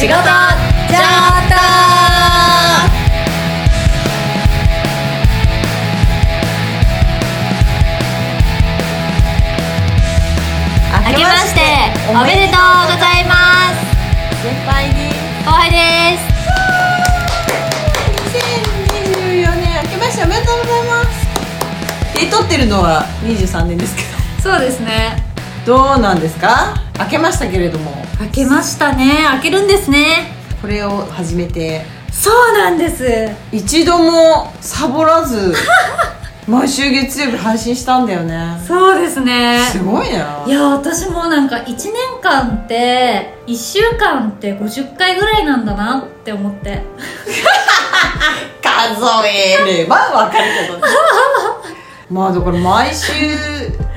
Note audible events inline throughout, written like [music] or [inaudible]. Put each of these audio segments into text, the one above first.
仕事じゃった明けましておめでとうございます。先輩に後輩です。2024年明けましておめでとうございます。で撮ってるのは23年ですけそうですね。どどうなんですか？明けましたけれども。明けましたね。明けるんですね。これを始めて。そうなんです。一度もサボらず [laughs] 毎週月曜日配信したんだよね。そうですね。すごいな。いや私もなんか1年間って1週間って50回ぐらいなんだなって思って。[laughs] 数えればわかるけどね。[laughs] まあだから毎週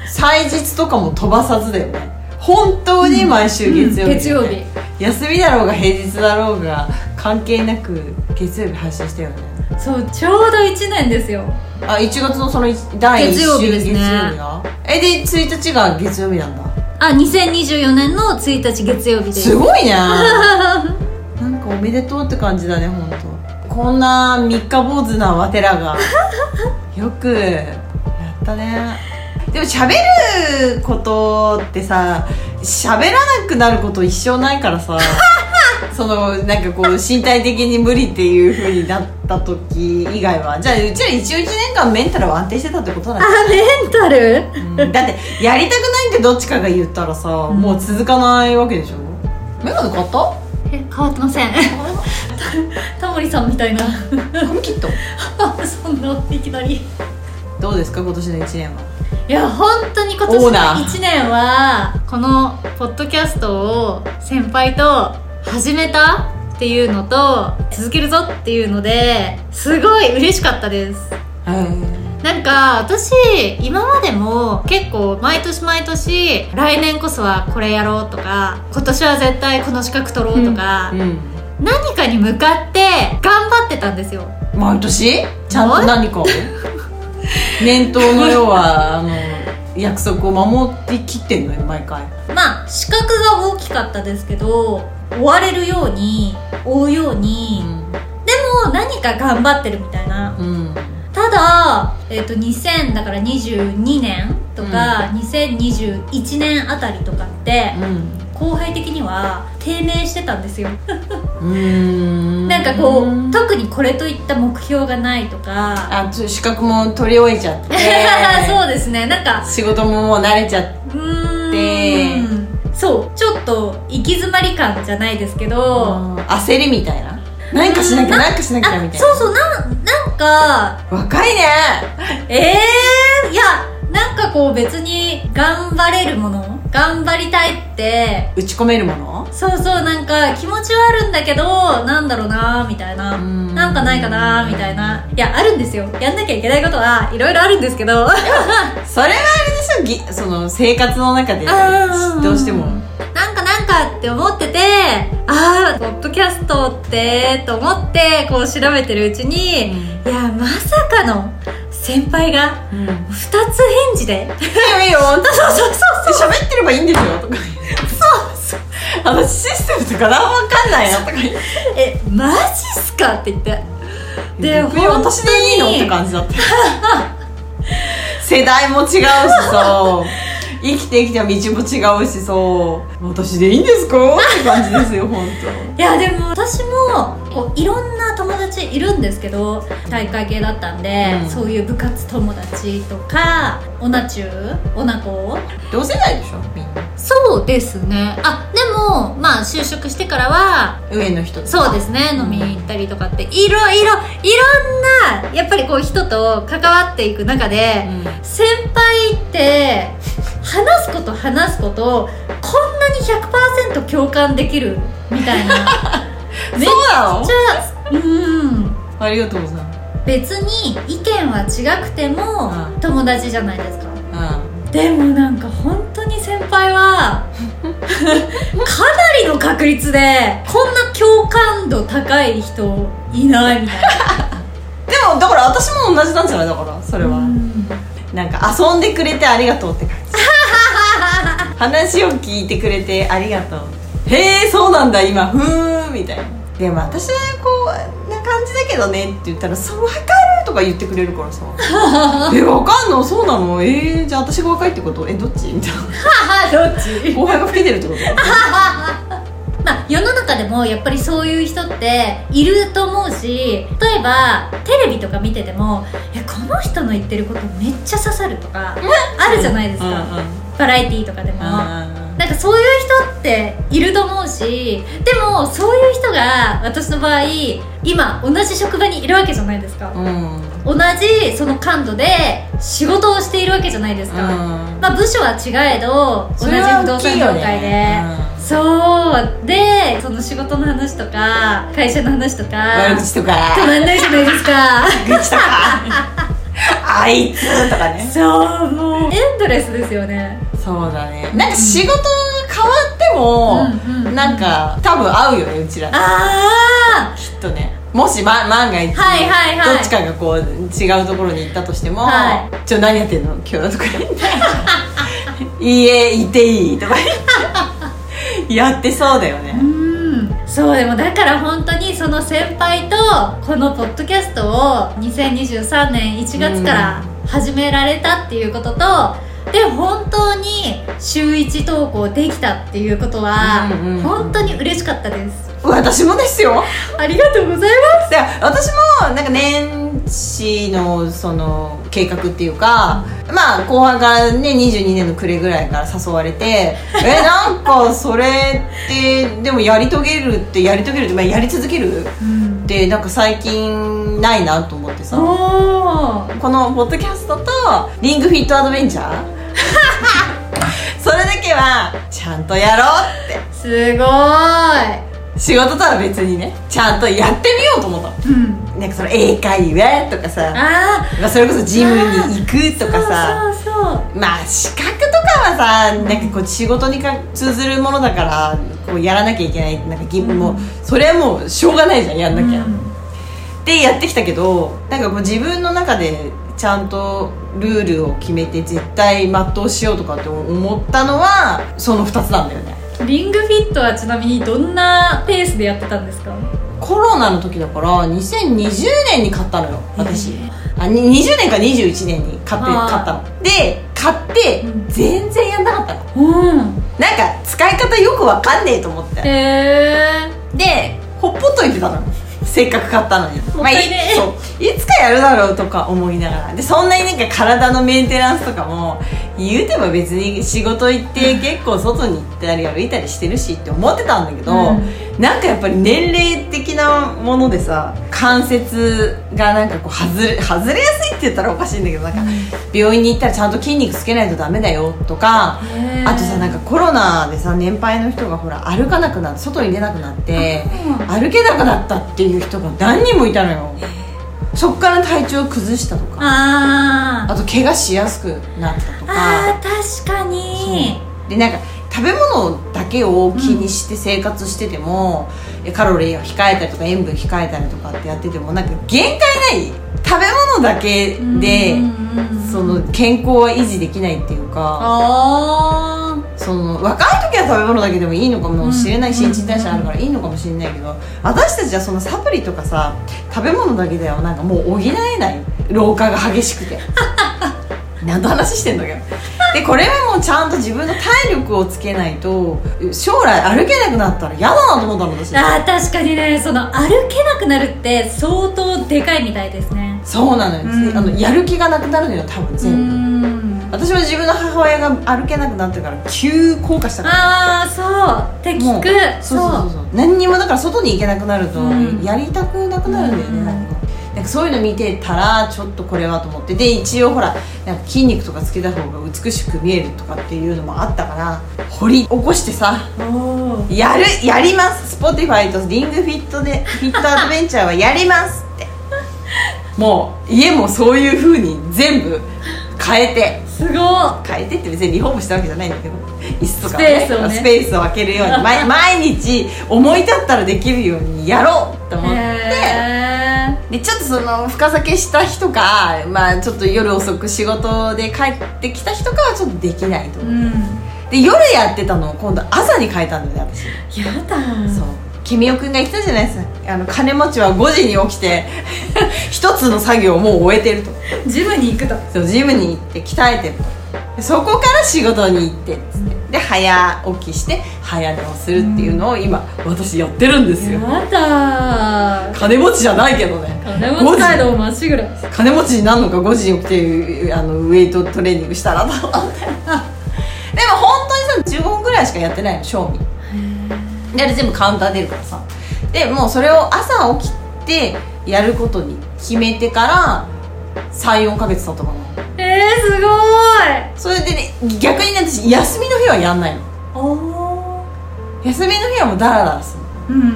祭日とかも飛ばさずだよね本当に毎週月曜日、うん月曜日。休みだろうが平日だろうが関係なく月曜日配信したよね。そうちょうど1年ですよ。あ1月のその一第1週月曜日ですね。えで1日が月曜日なんだ。あ2024年の1日月曜日です。すごいね。[laughs] なんかおめでとうって感じだね本当。こんな三日坊主なわてらが。よくやったねでも喋ることってさ喋らなくなること一生ないからさ。[laughs] そのなんかこう身体的に無理っていうふうになった時以外は。じゃあうちら一応1年間メンタルは安定してたってことなんだあメンタル？うん。だってやりたくないってどっちかが言ったらさ、もう続かないわけでしょ？メガネ買った？え変わってません。[laughs] タモリさんみたいな。髪切った？[laughs] あそんないきなり。どうですか今年の1年は？いや本当に今年のオーナー。1年はこのポッドキャストを先輩と始めたっていうのと続けるぞっていうのですごい嬉しかったです。なんか私今までも結構毎年毎年来年こそはこれやろうとか今年は絶対この資格取ろうとか、うん何かに向かって頑張ってたんですよ。毎年？ちゃんと何か [laughs] を [laughs] 念頭の要はあの約束を守ってきってんのよ毎回。まあ資格が大きかったですけど追われるように追うように、でも何か頑張ってるみたいな。うん、うんただ、えっと2000だから22年とか、2021年あたりとかって、後輩的には低迷してたんですよ。うんうんなんかこう特にこれといった目標がないとか。あ資格も取り終えちゃって。[laughs] そうですね。なんか仕事ももう慣れちゃって。そうちょっと行き詰まり感じゃないですけど、焦りみたいな。何かしなきゃ何かしなきゃみたいな。あそうそうなんなんか若いね。ええー、いやなんかこう別に頑張れるもの頑張りたいって。打ち込めるもの？そうそうなんか気持ちはあるんだけどなんだろうなみたいな。うん。なんかないかなみたいな。いやあるんですよ。やんなきゃいけないことはいろいろあるんですけど。それはあれでしょ。ぎその生活の中でうんどうしても。なんかなんかって思っててああポッドキャストってと思ってこう調べてるうちに、いやまさかの先輩がうん。2つ返事で。いいよ。いいよそうそうそうそう。喋ってればいいんですよとか。そうあのシステムとか何もわかんないなとかえマジっすかって言って。で私でいいの？って感じだった。[laughs] 世代も違うしさ [laughs] 生きてきた道も違うしさ私でいいんですか？って感じですよ本 [laughs] いやでも私もこういろんな友達いるんですけど大会系だったんで、うん。そういう部活友達とかオナチューオナコ当同世代でしょみんな。そうですね。あでもまあ就職してからは上の人そうですね飲みに行ったりとかっていろいろいろんなやっぱりこう人と関わっていく中で、うん。先輩って話すこと話すことこんなに100%共感できるみたいな。[laughs] めっそうなの？ちゃうん。ありがとうございます。別に意見は違くてもうん。友達じゃないですか。うでもなんか本当に先輩は [laughs] かなりの確率でこんな共感度高い人いないみたいな。[laughs] でもだから私も同じなんじゃない？だからそれは、なんか遊んでくれてありがとうって感じ話を聞いてくれてありがとう。へえそうなんだ今。ふーん。みたいな。でも私はこうな感じだけどねって言ったら「そう分かる!」とか言ってくれるからさ「[laughs] え分かんの？そうなの？えー、じゃあ私が若いってこと？えどっち?」みたい [laughs] どっち？な後輩が老けてるってこと？[laughs] まあ世の中でもやっぱりそういう人っていると思うし例えばテレビとか見てても「いやこの人の言ってることめっちゃ刺さる」とかあるじゃないですか、うんうんバラエティーとかでも。うん。なんかそういう人っていると思うしでもそういう人が私の場合今同じ職場にいるわけじゃないですか、うん。同じその感度で仕事をしているわけじゃないですか、うん。まあ部署は違えど同じ不動産業界で、ね。そう。でその仕事の話とか会社の話とか悪口とか。止まんないじゃないですか。愚痴とか。[laughs] あいつとかね。そうもう。エンドレスですよねそうだね。なんか仕事が変わっても、うんうんなんか多分合うよねうちらあきっとね。もし、ま、万が一、はいはいはい。どっちかがこう違うところに行ったとしても「はちょ何やってんの？今日」とか言って「いいていい」とか。言ってやってそうだよね。あうん。そうでもだから本当にその先輩とこのポッドキャストを2023年1月から始められたっていうことと、で本当に週1投稿できたっていうことは、うんうんうん。本当に嬉しかったです。私もですよ。ありがとうございまで私もなんか年始のその計画っていうか、まあ後半からね22年の暮れぐらいから誘われて [laughs] えなんかそれってでもやり遂げるってやり遂げるって、まあ、やり続けるす、うんっ、てなんか最近ないなと思ってさ。このポッドキャストとリングフィットアドベンチャー？[laughs] それだけはちゃんとやろうって。すごーい。仕事とは別にねちゃんとやってみようと思ったの。うん。なんかその英会話とかさ。あまあそれこそジムに行くとかさ。そうそうそう。まあ資格とかはさなんかこう仕事にか通ずるものだからこうやらなきゃいけないなんか義務も、それはもうしょうがないじゃんやんなきゃ、うん。でやってきたけどなんかこう自分の中でちゃんとルールを決めて絶対全うしようとかって思ったのはその2つなんだよね。リングフィットはちなみにどんなペースでやってたんですか？コロナの時だから2020年に買ったのよ私、へあに20年か21年に買ってあー。買ったの。で買ってうん。全然やんなかったの。うん。なんか方よくわかんねえと思って。へえでほっぽっといてたのせっかく買ったのに。まあいそう。いつかやるだろうとか思いながら。でそんなになんか体のメンテナンスとかも言うても別に仕事行って結構外に行ったり歩いたりしてるしって思ってたんだけど、うん。なんかやっぱり年齢的なものでさ関節がなんかこう外れ外れやすいって言ったらおかしいんだけどなんか病院に行ったらちゃんと筋肉つけないとダメだよとかあとさなんかコロナでさ年配の人がほら歩かなくなって外に出なくなってうん。歩けなくなったっていう人が何人もいたのよ。そっから体調を崩したとか。あー。あと怪我しやすくなったとか。あー確かに。でなんか食べ物だけを気にして生活してても、カロリーを控えたりとか塩分控えたりとかってやっててもなんか限界ない食べ物だけでうんうんうんその健康は維持できないっていうか。あその若い時は食べ物だけでもいいのかもしれないうん新陳代謝あるからいいのかもしれないけど私たちはそのサプリとかさ食べ物だけではなんかもう補えない老化が激しくて。[laughs] 何の話してんだけど。でこれはもうちゃんと自分の体力をつけないと将来歩けなくなったら嫌だなと思ったの私。ーあー確かにね。その歩けなくなるって相当でかいみたいですね。そうなのよ、うん。あのやる気がなくなるのよ多分う全部。ん私は自分の母親が歩けなくなってから急降下したから。ああそう。って聞く。そうそうそうそう。何にもだから外に行けなくなるとうん。やりたくなくなるんだよね、うん。なんか。そういうの見てたらちょっとこれはと思って。で一応ほらなんか筋肉とかつけた方が美しく見えるとかっていうのもあったから掘り起こしてさやるやります。Spotify とリングフィットでフィットアドベンチャーはやりますって。[laughs] もう家もそういう風に全部変えてすごい。変えてって別にリフォームしたわけじゃないんだけど。椅子とか、スペースをね。スペースを空けるように毎 [laughs] 毎日思い立ったらできるようにやろうって思って。へでちょっとその深酒した日とか、まあ、ちょっと夜遅く仕事で帰ってきた日とかはちょっとできないと思う、ーうん。で夜やってたのを今度朝に変えたんだよね私。やだ。そう君代くんが言ってたじゃないですか。あの金持ちは5時に起きて [laughs] 一つの作業をもう終えてると。ジムに行くと。そうジムに行って鍛えてると。でそこから仕事に行ってっつって。で早起きして早寝をするっていうのを今私やってるんですよ。やだ金持ちじゃないけどね。金持ち街道まっしぐら金持ちになるのか5時に起きてあのウェイトトレーニングしたらと思ってでも本当にさ15分ぐらいしかやってないの賞味であれ全部カウンター出るからさ。でもうそれを朝起きてやることに決めてから34か月経ったかな。えー、すごそれでね逆にね私休みの日はやんないの。休みの日はもうダラダラするの。うんう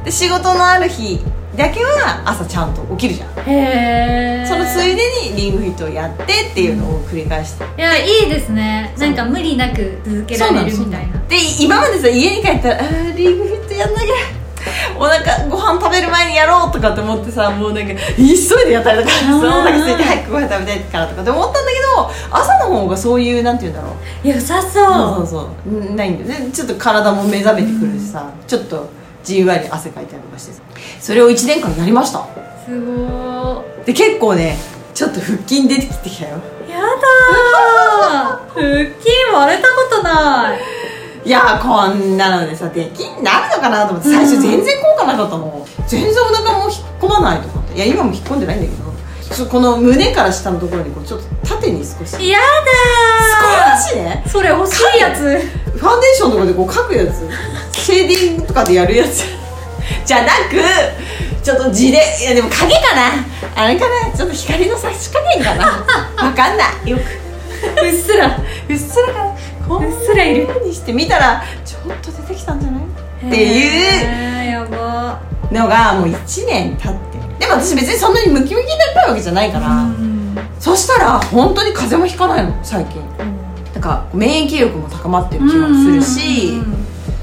ん。で仕事のある日だけは朝ちゃんと起きるじゃん。うんへえそのついでにリングフィットをやってっていうのを繰り返して。いやいいですね。なんか無理なく続けられるみたいな。で今までさ家に帰ったらあーリングフィットやんなきゃ。お腹ご飯食べる前にやろうとかって思ってさもうなんか急いでやったりとか。そーのお腹空いて早くご飯食べたいからとかって思ったんだけど朝の方がそういうなんて言うんだろう。良さそう。そそうそう。うんないんだよね。ちょっと体も目覚めてくるしさ。ちょっとじんわり汗かいたりとかして。さそれを1年間やりました。うすごで結構ねちょっと腹筋出てきてきたよ。ーやだー。腹筋割れたことない。いやーこんなのでさできんなるのかなと思って。最初全然効果なかったの、全然お腹も引っ込まないとかって。いや今も引っ込んでないんだけどちょこの胸から下のところにこうちょっと縦に少し。やだ少しね。ーそれ欲しいやつ。ファンデーションとかでこう描くやつ。シェーディングとかでやるやつ。じゃなくちょっと地でいやでも影かな。あれかな？ちょっと光の差し加減かな。[laughs] わかんない。よく。うっすら。うっすらかな。こんうっすらいる。にして見たらちょっと出てきたんじゃない？っていう。のがもう1年経ってでも私別にそんなにムキムキになりたいわけじゃないから、うん。そしたら本当に風邪もひかないの最近。だから免疫力も高まってる気がするし、うんうんうん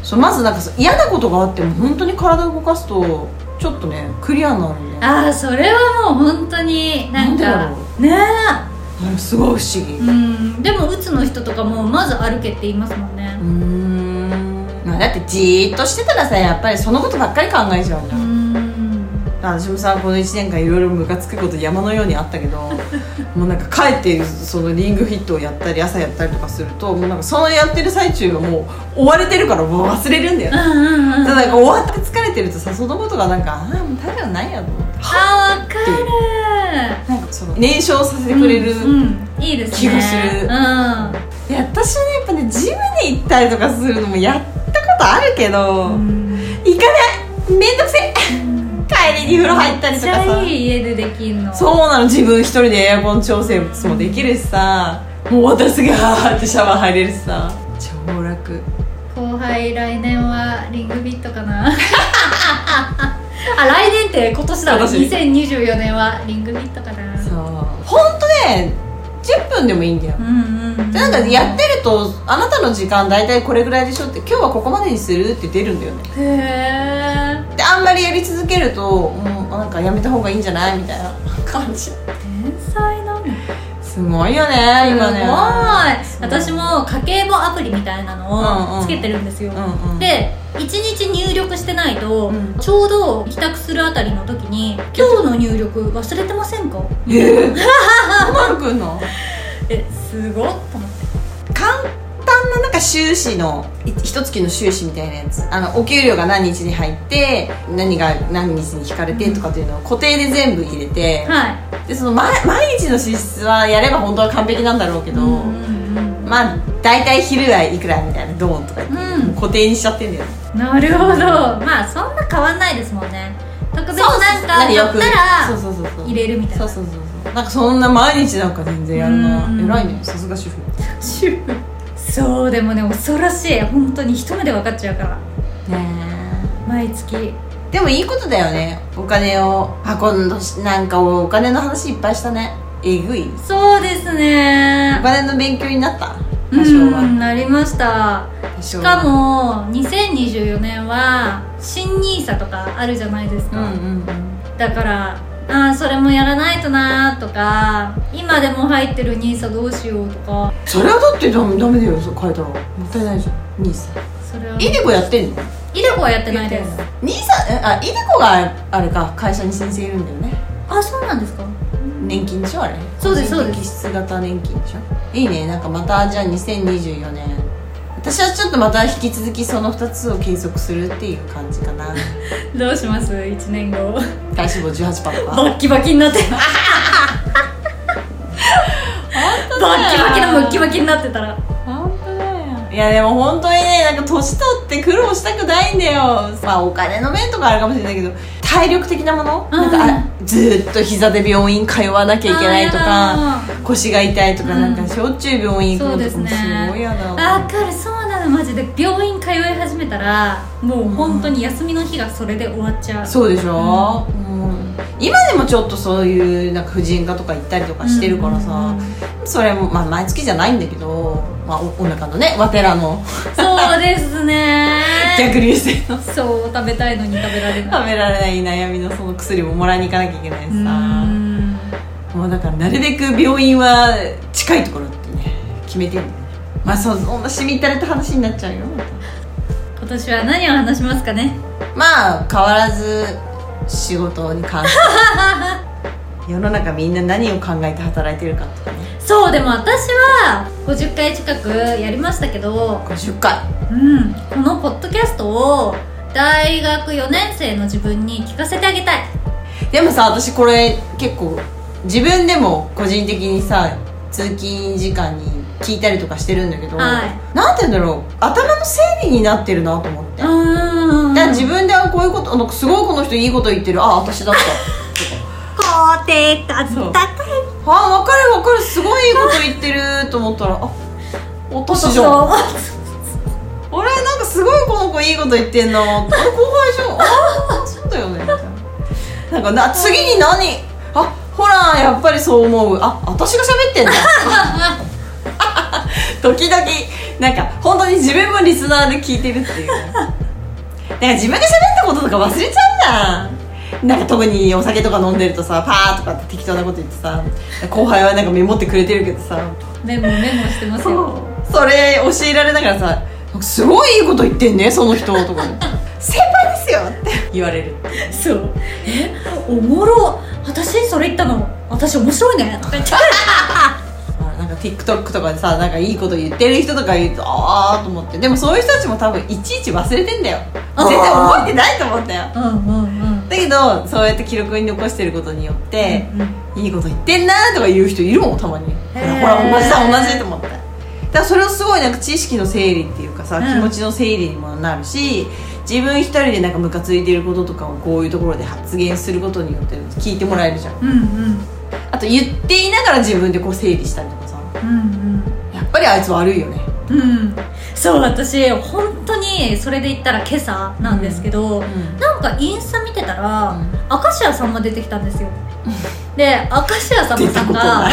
そうまずなんか嫌なことがあっても本当に体を動かすとちょっとねクリアになるんだよああそれはもう本当になんかなんね。あれすごい不思議。えうん。でもうつの人とかもまず歩けって言いますもんね。うーん。まあだってじーっとしてたらさやっぱりそのことばっかり考えちゃうん、うん私もさこの1年間いろいろムカつくこと山のようにあったけど [laughs] もうなんか帰ってそのリングフィットをやったり朝やったりとかするともうなんかそのやってる最中がもう追われてるからもう忘れるんだよね。うんうんうん。ただなんか終わって疲れてるとさそのことがなんかああもう大丈夫ないやと思って。あーわかる。なんかその燃焼させてくれる、いいですね。気がする。うん。いや私はねやっぱねジムに行ったりとかするのもやったことあるけど、うん。行かない。めんどくせえ帰りに風呂入ったりとかめっちゃさいい家でできんの。そうなの。自分一人でエアコン調整もできるしさ。もう終わったらすぐはーってシャワー入れるしさ。超楽。後輩来年はリングフィットかな。[laughs] あ来年って今年だ今年。2024年はリングフィットかな。そう。本当ね10分でもいいんだよ。でなんかやってるとあなたの時間大体これぐらいでしょって今日はここまでにするって出るんだよね。へえであんまりやり続けるともうなんかやめた方がいいんじゃないみたいな感じすごいよね今ね。すごい。私も家計簿アプリみたいなのをつけてるんですよ、うんうん。で1日入力してないと、うん。ちょうど帰宅するあたりの時に「今日の入力忘れてませんか?えー、そんなの来んの」えすごっと思って簡単ななんか収支のい一月の収支みたいなやつ。あのお給料が何日に入って何が何日に引かれてとかっていうのを固定で全部入れて、はい。でその毎毎日の支出はやれば本当は完璧なんだろうけど、まあ大体昼はいくらみたいなドーンとか言って、うん。固定にしちゃってんだよ。ねなるほど。まあそんな変わんないですもんね。特別なんか何よくやったら入れるみたいな。そうそうそうそう。なんかそんな毎日なんか全然やるな。うん。偉いね。さすが主婦。主婦そうでもね恐ろしい。本当に一目で分かっちゃうから。ね毎月。えでもいいことだよね。お金を運んどしなんかお金の話いっぱいしたね。えぐい。そうですね。お金の勉強になった？多少は。うんなりました。しかも2024年は新 NISA とかあるじゃないですか、うんうんうん。だからああそれもやらないとなーとか今でも入ってる NISA どうしようとか。それはだってダメダメだよそう変えたらもったいないじゃん。兄さん。それは。イデコやってんの？イデコはやってないです。兄さんえあイデコがあれか会社に先生いるんだよね。あそうなんですか。年金でしょあれ。そうですそうです。個人的質型年金でしょ。いいねなんかまたじゃあ2024年私はちょっとまた引き続きその2つを継続するっていう感じかな。どうします？1年後。体脂肪18%とか。バッキバキになって。[laughs] バッキバキのムッキバキになってたらやでも本当にねなんか年取って苦労したくないんだよ。まあお金の面とかあるかもしれないけど体力的なもの、うんなんかあずーっと膝で病院通わなきゃいけないとかあ腰が痛いとか、うん。なんかしょっちゅう病院行くのとかもすごい嫌だ。ーわかる。そうなのマジで。病院通い始めたらもう本当に休みの日がそれで終わっちゃう。そうでしょ、うん今でもちょっとそういうなんか婦人科とか行ったりとかしてるからさ、それも、まあ、毎月じゃないんだけど、まあ、おお腹のねわてらの。そうですね。[laughs] 逆流性の。そう食べたいのに食べられない。食べられない悩みのその薬ももらいに行かなきゃいけないしさ、うん。もうだからなるべく病院は近いところってね決めてるんだよね。まあそそんなしみったれた話になっちゃうよ。今年は何を話しますかね。まあ変わらず仕事に関して。[laughs] 世の中みんな何を考えて働いてるかとかね。そうでも私は50回近くやりましたけど50回。うん。このポッドキャストを大学4年生の自分に聞かせてあげたい。でもさ私これ結構自分でも個人的にさ通勤時間に聞いたりとかしてるんだけど、はい。なんて言うんだろう。頭の整理になってるなと思って、うん自分ではこういうことなんかすごいこの人いいこと言ってる。あ私だった。肯定感そう高い。あ分かる分かる。すごいいいこと言ってると思ったらあ私じゃん。俺なんかすごいこの子いいこと言ってんな。あれ後輩じゃん。ああそうだよね。みたいななんかな次に何？あほらやっぱりそう思う。あ私が喋ってんだ。時々なんか本当に自分もリスナーで聞いてるっていうから自分が喋ったこととか忘れちゃうじゃん。なんか特にお酒とか飲んでるとさパーとかって適当なこと言ってさ後輩はなんかメモってくれてるけどさ。メモメモしてますよ。それ教えられながらさ「すごいいいこと言ってんねその人」とか「先輩ですよ」って。言われる。そう。えおもろ。私それ言ったの私面白いね。って TikTok とかでさなんかいいこと言ってる人とか言うとああと思って。でもそういう人たちも多分いちいち忘れてんだよ。全然覚えてないと思ったよ。うんうんうんだけどそうやって記録に残してることによって、うんうん。いいこと言ってんなとか言う人いるもんたまに。ほらほら同じだ同じと思ってだからそれをすごいなんか知識の整理っていうかさ、うん。気持ちの整理にもなるし自分一人でなんかムカついてることとかをこういうところで発言することによって聞いてもらえるじゃん。うんうん。あと言っていながら自分でこう整理したりとかさうんやっぱりあいつ悪いよね。うん。うん。そう私本当にそれで言ったら今朝なんですけど、ん。なんかインスタ見てたら、うん。明石家さんま出てきたんですよ。で明石家さんまさんが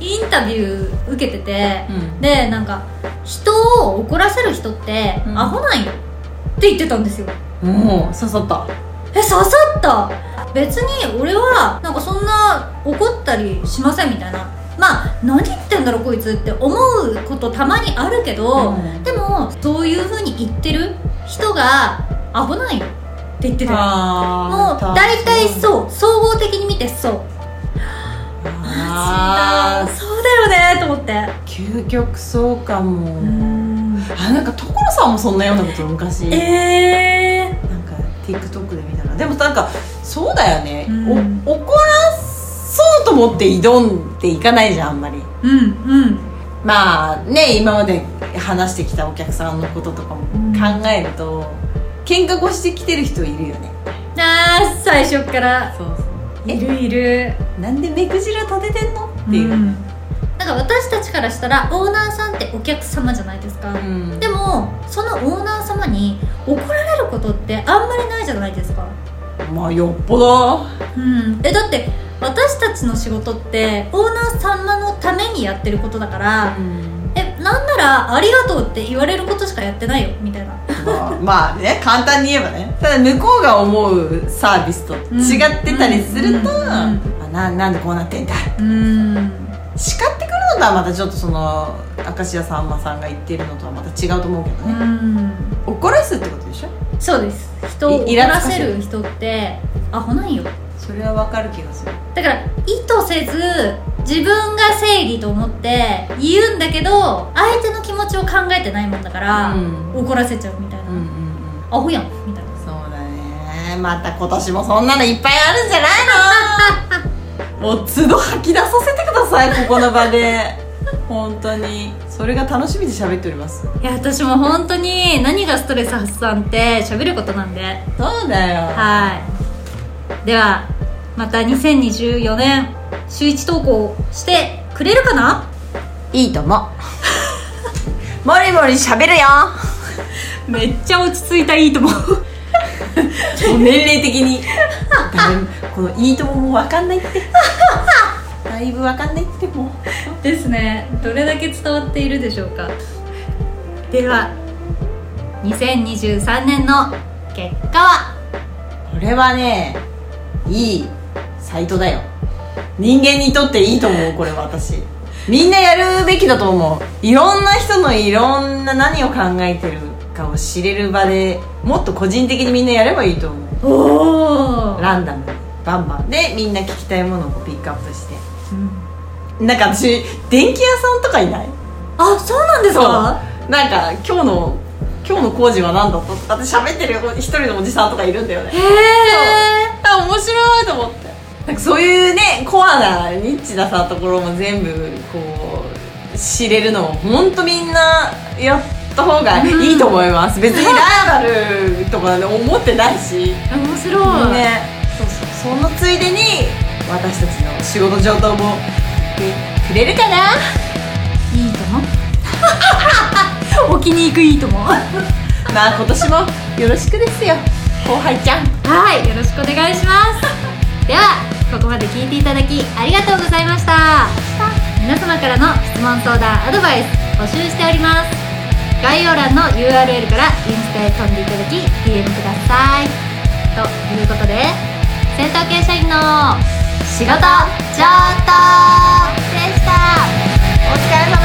インタビュー受けてて、うん。でなんか人を怒らせる人ってうん。アホなんよって言ってたんですよ。もう刺さった。え刺さった。別に俺はなんかそんな怒ったりしませんみたいなまあ何言ってんだろこいつって思うことたまにあるけど、うん。でもそういうふうに言ってる人が危ないよって言ってたよもあう大体そう。総合的に見てそう。あそうだよねと思って。ー究極そうかも、うん。あなんか所さんもそんなようなこと昔。ええなんか TikTok で見たらでもなんかそうだよね、うん。お怒らそうと思って挑んでいかないじゃんあんまり。ー、うんうん。まあね今まで話してきたお客さんのこととかも考えると、喧嘩越してきてる人いるよね。あー最初っから。そうそう。いるいる。なんで目くじら立ててんの？っていう、うん。なんか私たちからしたらオーナーさんってお客様じゃないですか、うん。でもそのオーナー様に怒られることってあんまりないじゃないですか。まあよっぽど。うん。えだって私たちの仕事ってオーナー様のためにやってることだから、えなんなならありがとうって言われることしかやってないよみたいな。まあまあね簡単に言えばね。ただ向こうが思うサービスと違ってたりすると、うん。うん。ななんでこうなってんだ。うん。叱ってくるのとはまたちょっとその明石家さんまさんが言ってるのとはまた違うと思うけどうね、ん。怒らすってことでしょ？そうです。人をい怒らせる人ってアホなんよそれはわかる気がする。だから意図せず自分が正義と思って言うんだけど相手の気持ちを考えてないもんだから、うん。怒らせちゃうみたいな、うんうんうん。アホやんみたいな。そうだね。また今年もそんなのいっぱいあるんじゃないの？[laughs] もう都度吐き出させてくださいここの場で。本当に。それが楽しみで喋っております。いや私も本当に何がストレス発散って喋ることなんで。そうだよ。はい。ではまた2024年週1投稿してくれるかな？いいとももりもり喋るよ。めっちゃ落ち着いたいいと思う。もう年齢的に。このいいとももう分かんないって。だいぶ分かんないってもう。ですね。どれだけ伝わっているでしょうか。では2023年の結果は？これはねいいサイトだよ。人間にとっていいと思うこれは私。みんなやるべきだと思う。いろんな人のいろんな何を考えてるかを知れる場でもっと個人的にみんなやればいいと思う。おお、ランダム。にバンバン。でみんな聞きたいものをピックアップして。なんか私電気屋さんとかいない？あそうなんですか？なんか今日の今日の工事は何だった？って喋ってる一人のおじさんとかいるんだよね。へえあ面白いと思ってなんかそういうねコアなニッチなさところも全部こう知れるのを本当みんなやった方がいいと思います、別にライバルとか思ってないし。面白い、ね。そうそう。そのついでに私たちの仕事上等もくれるかな。いいとも。[laughs] 置きに行くいいとも。はまあ今年もよろしくですよ。後輩ちゃん。いよろしくお願いします。ではここまで聞いていただきありがとうございました。皆様からの質問相談アドバイス募集しております。概要欄の URL からインスタへ飛んでいただき DM ください。ということで戦闘系社員の仕事上等でした。お疲れ様